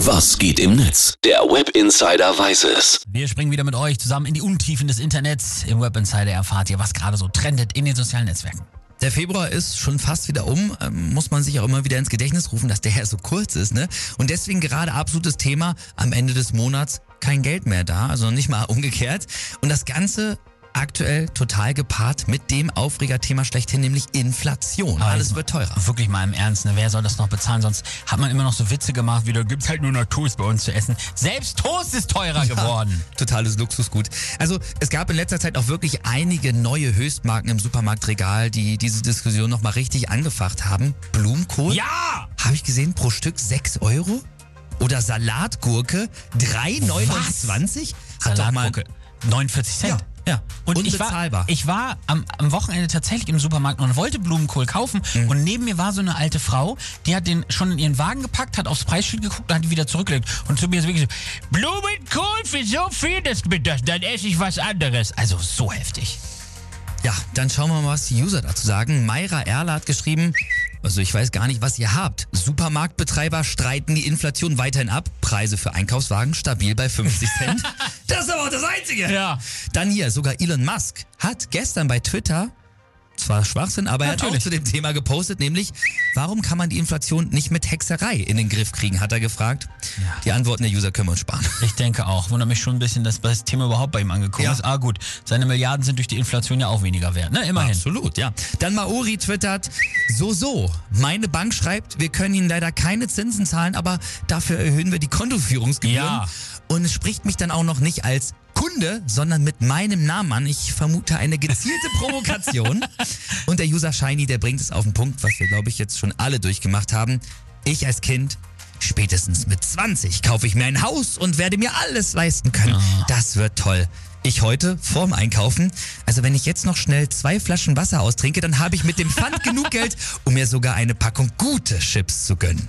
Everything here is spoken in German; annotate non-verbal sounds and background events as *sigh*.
Was geht im Netz? Der Web Insider weiß es. Wir springen wieder mit euch zusammen in die Untiefen des Internets. Im Web Insider erfahrt ihr, was gerade so trendet in den sozialen Netzwerken. Der Februar ist schon fast wieder um, ähm, muss man sich auch immer wieder ins Gedächtnis rufen, dass der ja *laughs* so kurz ist, ne? Und deswegen gerade absolutes Thema am Ende des Monats kein Geld mehr da, also nicht mal umgekehrt. Und das Ganze aktuell total gepaart mit dem Aufregerthema schlechthin, nämlich Inflation. Alles wird teurer. Wirklich mal im Ernst, ne? wer soll das noch bezahlen? Sonst hat man immer noch so Witze gemacht, wie da gibt's halt nur noch Toast bei uns zu essen. Selbst Toast ist teurer geworden. Totales Luxusgut. Also es gab in letzter Zeit auch wirklich einige neue Höchstmarken im Supermarktregal, die diese Diskussion nochmal richtig angefacht haben. Blumenkohl? Ja! Habe ich gesehen, pro Stück 6 Euro? Oder Salatgurke 3,29? Hat doch mal- Salatgurke. 49 Cent. Ja, ja. Und ich war, Unbezahlbar. ich war am, am Wochenende tatsächlich im Supermarkt und wollte Blumenkohl kaufen Mhm. und neben mir war so eine alte Frau, die hat den schon in ihren Wagen gepackt, hat aufs Preisschild geguckt und hat die wieder zurückgelegt. Und zu mir ist wirklich so, Blumenkohl für so viel, das, das, dann esse ich was anderes. Also so heftig. Ja, dann schauen wir mal, was die User dazu sagen. Mayra Erler hat geschrieben, also ich weiß gar nicht, was ihr habt. Supermarktbetreiber streiten die Inflation weiterhin ab. Preise für Einkaufswagen stabil bei 50 Cent. *laughs* das ist aber auch das Einzige. Ja. Dann hier, sogar Elon Musk hat gestern bei Twitter, zwar Schwachsinn, aber er hat auch Natürlich. zu dem Thema gepostet, nämlich, warum kann man die Inflation nicht mit Hexerei in den Griff kriegen, hat er gefragt. Die Antworten der User können wir uns sparen. Ich denke auch. Wundert mich schon ein bisschen, dass das Thema überhaupt bei ihm angekommen Ja. ist. Ah gut, seine Milliarden sind durch die Inflation ja auch weniger wert, ne? Immerhin. Absolut, ja. Dann Maori twittert, so, so, meine Bank schreibt, wir können Ihnen leider keine Zinsen zahlen, aber dafür erhöhen wir die Kontoführungsgebühren. Ja. Und es spricht mich dann auch noch nicht als Kunde, sondern mit meinem Namen an. Ich vermute eine gezielte Provokation. *laughs* Und der User Shiny, der bringt es auf den Punkt, was wir, glaube ich, jetzt schon alle durchgemacht haben. Ich als Kind, spätestens mit 20 kaufe ich mir ein Haus und werde mir alles leisten können. Das wird toll. Ich heute vorm Einkaufen. Also wenn ich jetzt noch schnell zwei Flaschen Wasser austrinke, dann habe ich mit dem Pfand *laughs* genug Geld, um mir sogar eine Packung gute Chips zu gönnen.